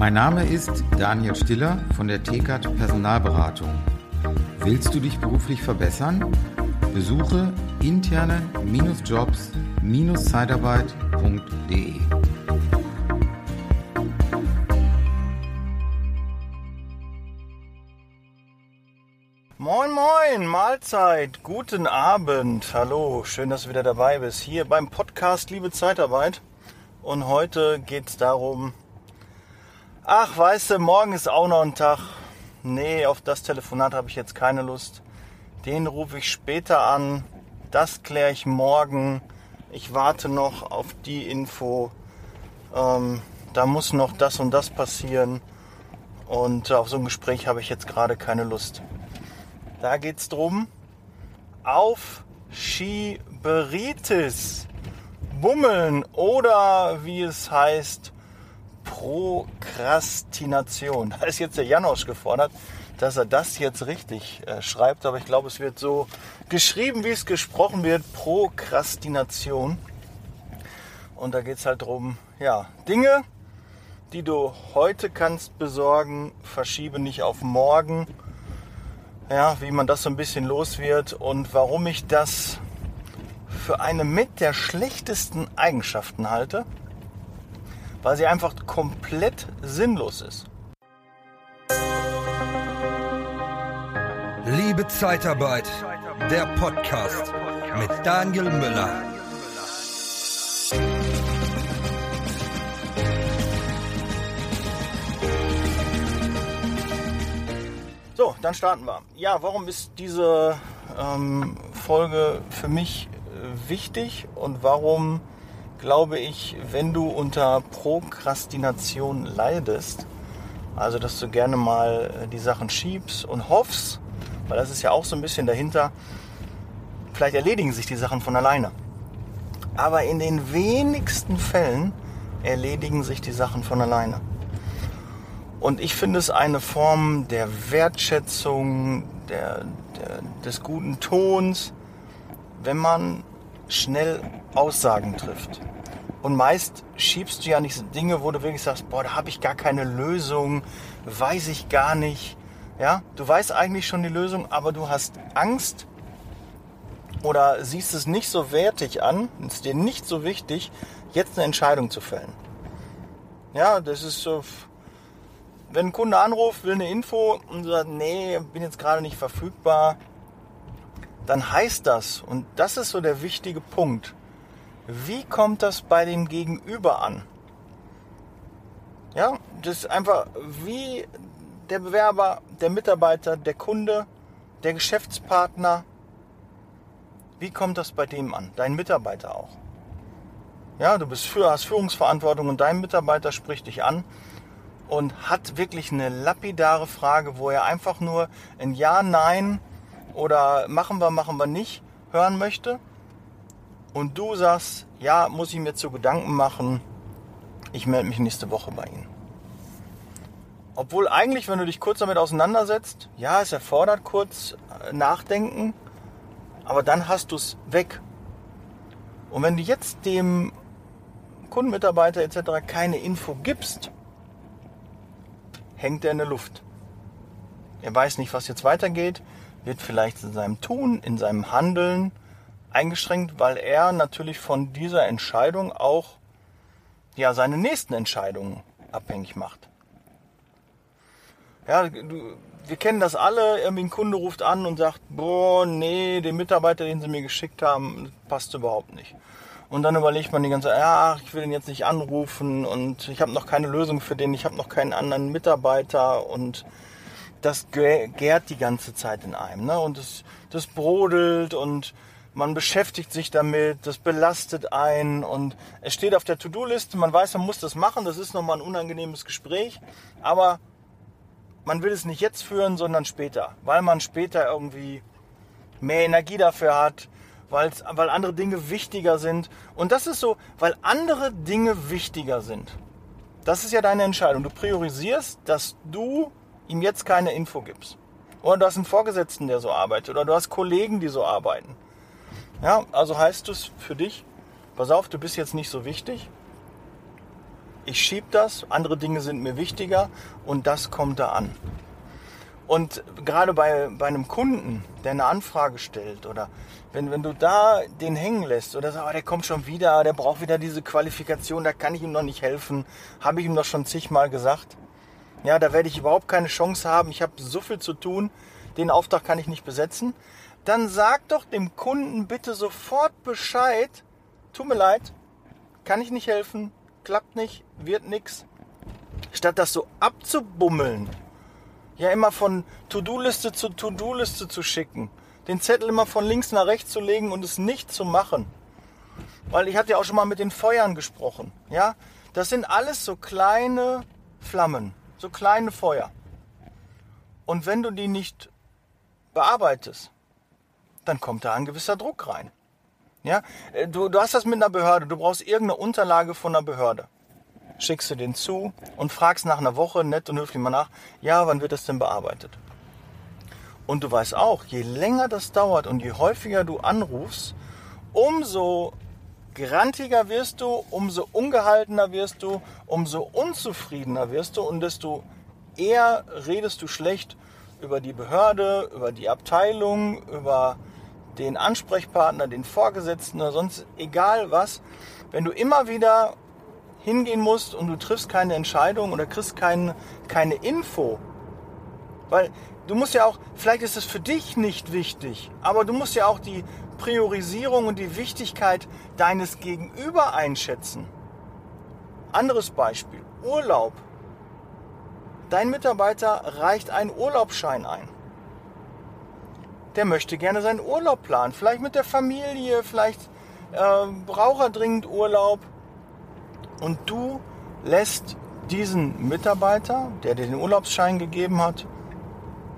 Mein Name ist Daniel Stiller von der TKAT Personalberatung. Willst du dich beruflich verbessern? Besuche interne-jobs-zeitarbeit.de. Moin, moin, Mahlzeit, guten Abend, hallo, schön, dass du wieder dabei bist, hier beim Podcast Liebe Zeitarbeit. Und heute geht es darum, ach, weißt du, morgen ist auch noch ein Tag. Nee, auf das Telefonat habe ich jetzt keine Lust. Den rufe ich später an, das kläre ich morgen. Ich warte noch auf die Info. Ähm, da muss noch das und das passieren. Und auf so ein Gespräch habe ich jetzt gerade keine Lust. Da geht es darum, auf Skiberitis, Bummeln oder wie es heißt, Prokrastination. Da ist jetzt der Janosch gefordert, dass er das jetzt richtig äh, schreibt, aber ich glaube, es wird so geschrieben, wie es gesprochen wird, Prokrastination. Und da geht es halt darum, ja, Dinge, die du heute kannst besorgen, verschiebe nicht auf morgen ja, wie man das so ein bisschen los wird und warum ich das für eine mit der schlechtesten Eigenschaften halte, weil sie einfach komplett sinnlos ist. Liebe Zeitarbeit, der Podcast mit Daniel Müller. So, dann starten wir. Ja, warum ist diese ähm, Folge für mich äh, wichtig und warum glaube ich, wenn du unter Prokrastination leidest, also dass du gerne mal äh, die Sachen schiebst und hoffst, weil das ist ja auch so ein bisschen dahinter, vielleicht erledigen sich die Sachen von alleine. Aber in den wenigsten Fällen erledigen sich die Sachen von alleine. Und ich finde es eine Form der Wertschätzung, der, der, des guten Tons, wenn man schnell Aussagen trifft. Und meist schiebst du ja nicht so Dinge, wo du wirklich sagst, boah, da habe ich gar keine Lösung, weiß ich gar nicht. Ja, du weißt eigentlich schon die Lösung, aber du hast Angst oder siehst es nicht so wertig an, ist dir nicht so wichtig, jetzt eine Entscheidung zu fällen. Ja, das ist so, wenn ein Kunde anruft, will eine Info und sagt, nee, bin jetzt gerade nicht verfügbar, dann heißt das, und das ist so der wichtige Punkt, wie kommt das bei dem Gegenüber an? Ja, das ist einfach wie der Bewerber, der Mitarbeiter, der Kunde, der Geschäftspartner. Wie kommt das bei dem an? Dein Mitarbeiter auch. Ja, du bist für, hast Führungsverantwortung und dein Mitarbeiter spricht dich an und hat wirklich eine lapidare Frage, wo er einfach nur ein Ja, Nein oder machen wir, machen wir nicht hören möchte. Und du sagst, ja, muss ich mir zu Gedanken machen, ich melde mich nächste Woche bei Ihnen. Obwohl eigentlich, wenn du dich kurz damit auseinandersetzt, ja, es erfordert kurz äh, Nachdenken, aber dann hast du es weg. Und wenn du jetzt dem Kundenmitarbeiter etc. keine Info gibst, hängt er in der Luft. Er weiß nicht, was jetzt weitergeht, wird vielleicht in seinem Tun, in seinem Handeln eingeschränkt, weil er natürlich von dieser Entscheidung auch ja, seine nächsten Entscheidungen abhängig macht. Ja, du, wir kennen das alle, irgendwie ein Kunde ruft an und sagt, boah, nee, den Mitarbeiter, den sie mir geschickt haben, passt überhaupt nicht. Und dann überlegt man die ganze Zeit, ja, ich will ihn jetzt nicht anrufen und ich habe noch keine Lösung für den, ich habe noch keinen anderen Mitarbeiter und das gärt die ganze Zeit in einem. Ne? Und das, das brodelt und man beschäftigt sich damit, das belastet einen und es steht auf der To-Do-Liste, man weiß, man muss das machen, das ist nochmal ein unangenehmes Gespräch, aber man will es nicht jetzt führen, sondern später, weil man später irgendwie mehr Energie dafür hat, weil andere Dinge wichtiger sind. Und das ist so, weil andere Dinge wichtiger sind. Das ist ja deine Entscheidung. Du priorisierst, dass du ihm jetzt keine Info gibst. Oder du hast einen Vorgesetzten, der so arbeitet. Oder du hast Kollegen, die so arbeiten. Ja, also heißt es für dich, pass auf, du bist jetzt nicht so wichtig. Ich schieb das, andere Dinge sind mir wichtiger und das kommt da an. Und gerade bei, bei einem Kunden, der eine Anfrage stellt oder wenn, wenn du da den hängen lässt oder sagst, oh, der kommt schon wieder, der braucht wieder diese Qualifikation, da kann ich ihm noch nicht helfen, habe ich ihm doch schon zigmal gesagt. Ja, da werde ich überhaupt keine Chance haben, ich habe so viel zu tun, den Auftrag kann ich nicht besetzen. Dann sag doch dem Kunden bitte sofort Bescheid, tut mir leid, kann ich nicht helfen, klappt nicht, wird nix. Statt das so abzubummeln, ja immer von To-Do-Liste zu To-Do-Liste zu schicken, den Zettel immer von links nach rechts zu legen und es nicht zu machen. Weil ich hatte ja auch schon mal mit den Feuern gesprochen. Ja, das sind alles so kleine Flammen, so kleine Feuer. Und wenn du die nicht bearbeitest, dann kommt da ein gewisser Druck rein. Ja, äh, du, du hast das mit einer Behörde, du brauchst irgendeine Unterlage von einer Behörde schickst du den zu und fragst nach einer Woche nett und höflich mal nach, ja, wann wird das denn bearbeitet? Und du weißt auch, je länger das dauert und je häufiger du anrufst, umso grantiger wirst du, umso ungehaltener wirst du, umso unzufriedener wirst du und desto eher redest du schlecht über die Behörde, über die Abteilung, über den Ansprechpartner, den Vorgesetzten oder sonst egal was. Wenn du immer wieder hingehen musst und du triffst keine Entscheidung oder kriegst kein, keine Info. Weil du musst ja auch, vielleicht ist es für dich nicht wichtig, aber du musst ja auch die Priorisierung und die Wichtigkeit deines Gegenüber einschätzen. Anderes Beispiel, Urlaub. Dein Mitarbeiter reicht einen Urlaubsschein ein. Der möchte gerne seinen Urlaub planen, vielleicht mit der Familie, vielleicht äh, braucht er dringend Urlaub und du lässt diesen Mitarbeiter, der dir den Urlaubsschein gegeben hat,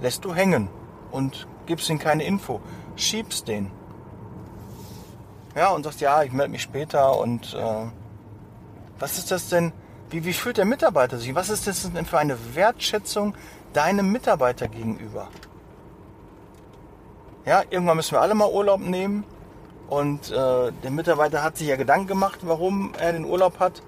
lässt du hängen und gibst ihm keine Info, schiebst den. Ja, und sagst, ja, ich melde mich später und äh, was ist das denn? Wie, wie fühlt der Mitarbeiter sich? Was ist das denn für eine Wertschätzung deinem Mitarbeiter gegenüber? Ja, irgendwann müssen wir alle mal Urlaub nehmen und äh, der Mitarbeiter hat sich ja Gedanken gemacht, warum er den Urlaub hat.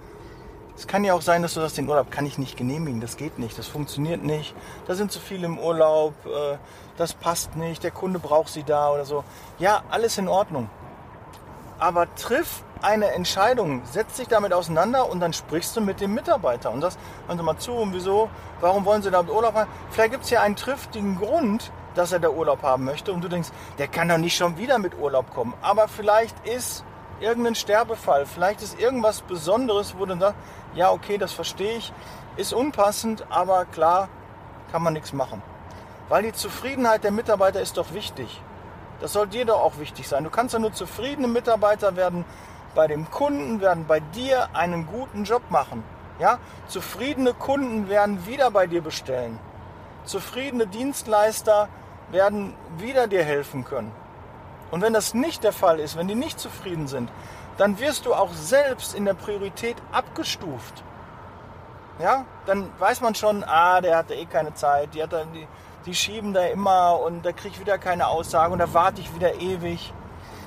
Es kann ja auch sein, dass du sagst, den Urlaub kann ich nicht genehmigen, das geht nicht, das funktioniert nicht, da sind zu viele im Urlaub, äh, das passt nicht, der Kunde braucht sie da oder so. Ja, alles in Ordnung. Aber triff eine Entscheidung, setz dich damit auseinander und dann sprichst du mit dem Mitarbeiter und sagst, hören Sie mal zu, und wieso, warum wollen Sie da Urlaub haben? Vielleicht gibt es ja einen triftigen Grund, dass er da Urlaub haben möchte und du denkst, der kann doch nicht schon wieder mit Urlaub kommen. Aber vielleicht ist irgendein Sterbefall, vielleicht ist irgendwas Besonderes, wo du sagst, ja, okay, das verstehe ich, ist unpassend, aber klar, kann man nichts machen. Weil die Zufriedenheit der Mitarbeiter ist doch wichtig. Das soll dir doch auch wichtig sein. Du kannst ja nur zufriedene Mitarbeiter werden bei dem Kunden, werden bei dir einen guten Job machen. Ja? Zufriedene Kunden werden wieder bei dir bestellen. Zufriedene Dienstleister werden wieder dir helfen können. Und wenn das nicht der Fall ist, wenn die nicht zufrieden sind, dann wirst du auch selbst in der Priorität abgestuft. Ja, dann weiß man schon, ah, der hatte eh keine Zeit, die, hat dann, die, die schieben da immer und da kriege ich wieder keine Aussage und da warte ich wieder ewig.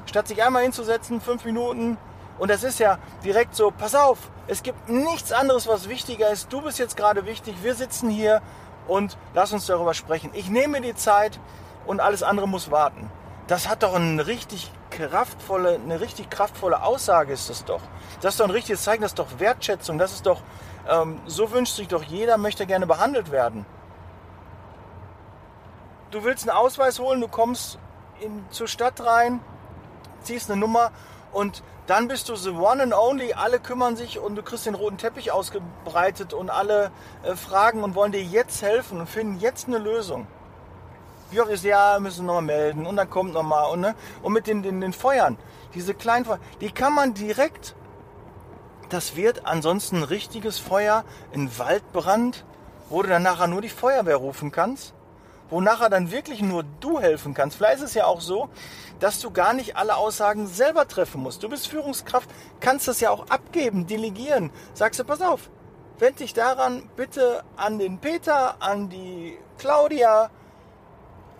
Statt sich einmal hinzusetzen, fünf Minuten, und das ist ja direkt so, pass auf, es gibt nichts anderes, was wichtiger ist. Du bist jetzt gerade wichtig, wir sitzen hier und lass uns darüber sprechen. Ich nehme die Zeit und alles andere muss warten. Das hat doch eine richtig kraftvolle, eine richtig kraftvolle Aussage ist das doch. Das ist doch ein richtiges Zeichen, das ist doch Wertschätzung, das ist doch, ähm, so wünscht sich doch jeder, möchte gerne behandelt werden. Du willst einen Ausweis holen, du kommst in, zur Stadt rein, ziehst eine Nummer und dann bist du the one and only, alle kümmern sich und du kriegst den roten Teppich ausgebreitet und alle äh, fragen und wollen dir jetzt helfen und finden jetzt eine Lösung wie oft ist, ja, müssen wir nochmal melden und dann kommt nochmal und, ne? und mit den, den, den Feuern, diese kleinen Feuer, die kann man direkt, das wird ansonsten ein richtiges Feuer, ein Waldbrand, wo du dann nachher nur die Feuerwehr rufen kannst, wo nachher dann wirklich nur du helfen kannst. Vielleicht ist es ja auch so, dass du gar nicht alle Aussagen selber treffen musst. Du bist Führungskraft, kannst das ja auch abgeben, delegieren. Sagst du, pass auf, wend dich daran bitte an den Peter, an die Claudia,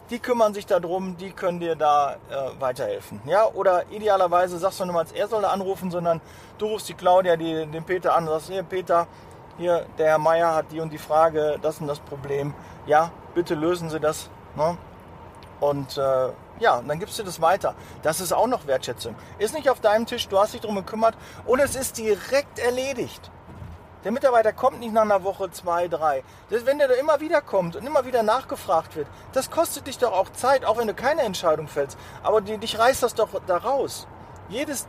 die kümmern sich darum, die können dir da äh, weiterhelfen. Ja, oder idealerweise sagst du niemals, er soll da anrufen, sondern du rufst die Claudia, die, den Peter an und sagst, hier Peter, hier der Herr Meier hat die und die Frage, das und das Problem. Ja, bitte lösen Sie das. Ne? Und äh, ja, dann gibst du das weiter. Das ist auch noch Wertschätzung. Ist nicht auf deinem Tisch, du hast dich darum gekümmert und es ist direkt erledigt. Der Mitarbeiter kommt nicht nach einer Woche, zwei, drei. Das, wenn der da immer wieder kommt und immer wieder nachgefragt wird, das kostet dich doch auch Zeit, auch wenn du keine Entscheidung fällst. Aber die, dich reißt das doch da raus. Jedes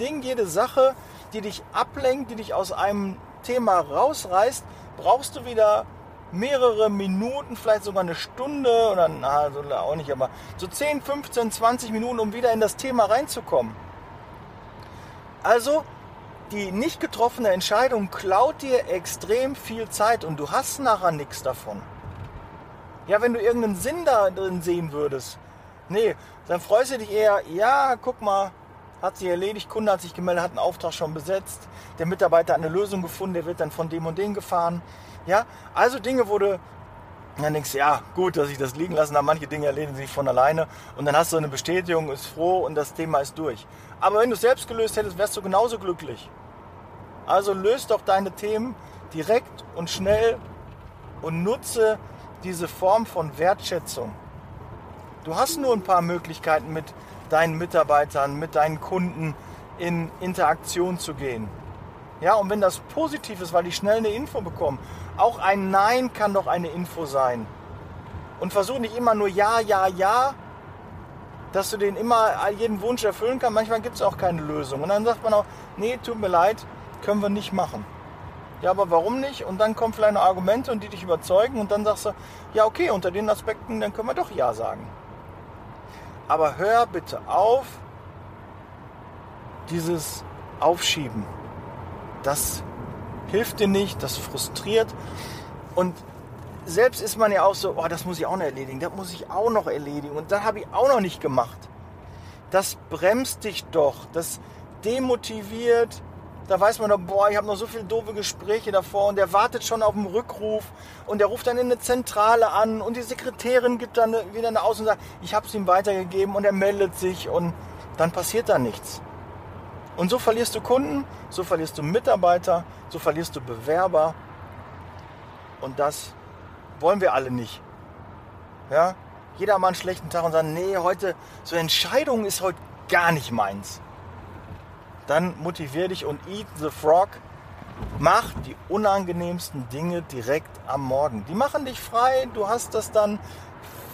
Ding, jede Sache, die dich ablenkt, die dich aus einem Thema rausreißt, brauchst du wieder mehrere Minuten, vielleicht sogar eine Stunde oder na, so auch nicht, aber so 10, 15, 20 Minuten, um wieder in das Thema reinzukommen. Also die nicht getroffene Entscheidung klaut dir extrem viel Zeit und du hast nachher nichts davon. Ja, wenn du irgendeinen Sinn da drin sehen würdest, nee, dann freust du dich eher, ja, guck mal, hat sich erledigt, Kunde hat sich gemeldet, hat einen Auftrag schon besetzt, der Mitarbeiter hat eine Lösung gefunden, der wird dann von dem und dem gefahren. Ja, also Dinge, wo du dann denkst, ja, gut, dass ich das liegen lassen habe, manche Dinge erledigen sich von alleine und dann hast du eine Bestätigung, ist froh und das Thema ist durch. Aber wenn du es selbst gelöst hättest, wärst du genauso glücklich. Also löst doch deine Themen direkt und schnell und nutze diese Form von Wertschätzung. Du hast nur ein paar Möglichkeiten mit deinen Mitarbeitern, mit deinen Kunden in Interaktion zu gehen. Ja, und wenn das positiv ist, weil die schnell eine Info bekommen, auch ein Nein kann doch eine Info sein. Und versuch nicht immer nur Ja, Ja, Ja, dass du den immer jeden Wunsch erfüllen kannst. Manchmal gibt es auch keine Lösung. Und dann sagt man auch, nee, tut mir leid, können wir nicht machen. Ja, aber warum nicht? Und dann kommen vielleicht noch Argumente und die dich überzeugen und dann sagst du, ja, okay, unter den Aspekten, dann können wir doch Ja sagen. Aber hör bitte auf, dieses Aufschieben. Das hilft dir nicht, das frustriert. Und selbst ist man ja auch so, oh, das muss ich auch noch erledigen, das muss ich auch noch erledigen und das habe ich auch noch nicht gemacht. Das bremst dich doch, das demotiviert, da weiß man doch, boah, ich habe noch so viele doofe Gespräche davor und der wartet schon auf den Rückruf und der ruft dann in eine Zentrale an und die Sekretärin gibt dann wieder eine Aus und sagt, ich habe es ihm weitergegeben und er meldet sich und dann passiert da nichts. Und so verlierst du Kunden, so verlierst du Mitarbeiter, so verlierst du Bewerber und das wollen wir alle nicht. Ja? Jeder mal einen schlechten Tag und sagt, nee, heute, so Entscheidung ist heute gar nicht meins dann motivier dich und eat the frog. Mach die unangenehmsten Dinge direkt am Morgen. Die machen dich frei, du hast das dann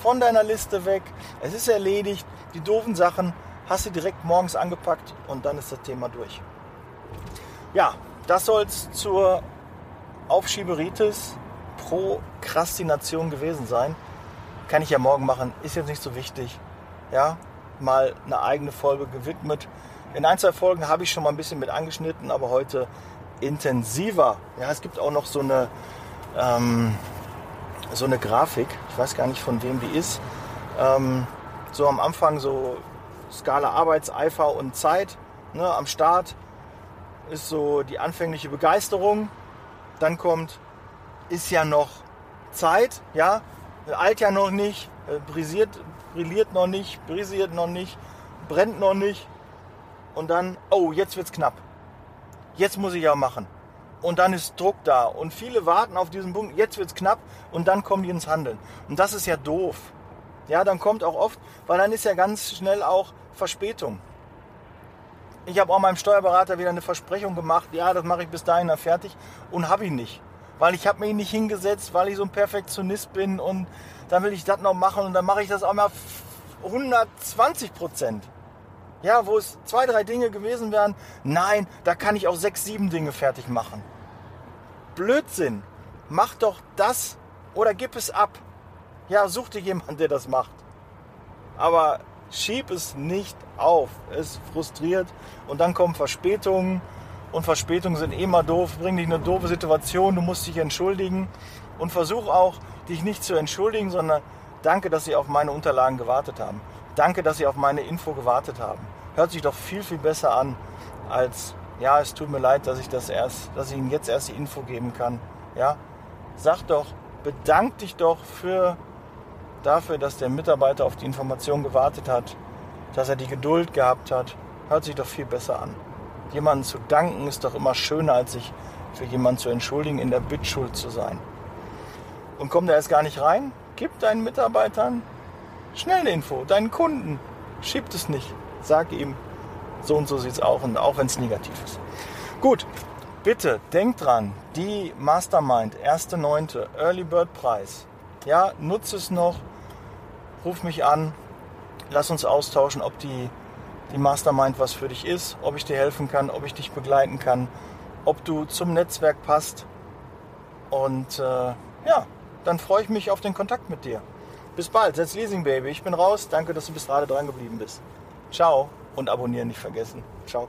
von deiner Liste weg. Es ist erledigt. Die doofen Sachen hast du direkt morgens angepackt und dann ist das Thema durch. Ja, das soll es zur Aufschieberitis Prokrastination gewesen sein. Kann ich ja morgen machen, ist jetzt nicht so wichtig. Ja, mal eine eigene Folge gewidmet. In ein, zwei Folgen habe ich schon mal ein bisschen mit angeschnitten, aber heute intensiver. Ja, es gibt auch noch so eine, ähm, so eine Grafik, ich weiß gar nicht von wem die ist. Ähm, so am Anfang so Skala Arbeitseifer und Zeit. Ne, am Start ist so die anfängliche Begeisterung. Dann kommt, ist ja noch Zeit, ja, alt ja noch nicht, äh, brisiert, brilliert noch nicht, brisiert noch nicht, brennt noch nicht und dann, oh, jetzt wird's knapp. Jetzt muss ich ja machen. Und dann ist Druck da. Und viele warten auf diesen Punkt, jetzt wird's knapp und dann kommen die ins Handeln. Und das ist ja doof. Ja, dann kommt auch oft, weil dann ist ja ganz schnell auch Verspätung. Ich habe auch meinem Steuerberater wieder eine Versprechung gemacht, ja, das mache ich bis dahin dann fertig und habe ihn nicht. Weil ich habe mich nicht hingesetzt, weil ich so ein Perfektionist bin und dann will ich das noch machen und dann mache ich das auch mal 120 Prozent. Ja, wo es zwei, drei Dinge gewesen wären. Nein, da kann ich auch sechs, sieben Dinge fertig machen. Blödsinn. Mach doch das oder gib es ab. Ja, such dir jemanden, der das macht. Aber schieb es nicht auf. Es frustriert und dann kommen Verspätungen. Und Verspätungen sind mal doof, bringen dich in eine doofe Situation, du musst dich entschuldigen. Und versuch auch, dich nicht zu entschuldigen, sondern danke, dass Sie auf meine Unterlagen gewartet haben. Danke, dass Sie auf meine Info gewartet haben. Hört sich doch viel, viel besser an, als ja, es tut mir leid, dass ich das erst, dass ich Ihnen jetzt erst die Info geben kann. Ja, sag doch, bedank dich doch für dafür, dass der Mitarbeiter auf die Information gewartet hat, dass er die Geduld gehabt hat, hört sich doch viel besser an. Jemanden zu danken ist doch immer schöner, als sich für jemanden zu entschuldigen, in der Bittschuld zu sein. Und komm da jetzt gar nicht rein, gib deinen Mitarbeitern schnell eine Info, deinen Kunden, schiebt es nicht, sag ihm, so und so sieht es auch, und auch wenn es negativ ist. Gut, bitte denkt dran, die Mastermind, 1.9., Early Bird Preis. Ja, nutze es noch, ruf mich an, lass uns austauschen, ob die, die Mastermind was für dich ist, ob ich dir helfen kann, ob ich dich begleiten kann, ob du zum Netzwerk passt. Und äh, ja, dann freue ich mich auf den Kontakt mit dir. Bis bald, setz Leasing Baby. Ich bin raus. Danke, dass du bis gerade dran geblieben bist. Ciao und abonnieren nicht vergessen. Ciao.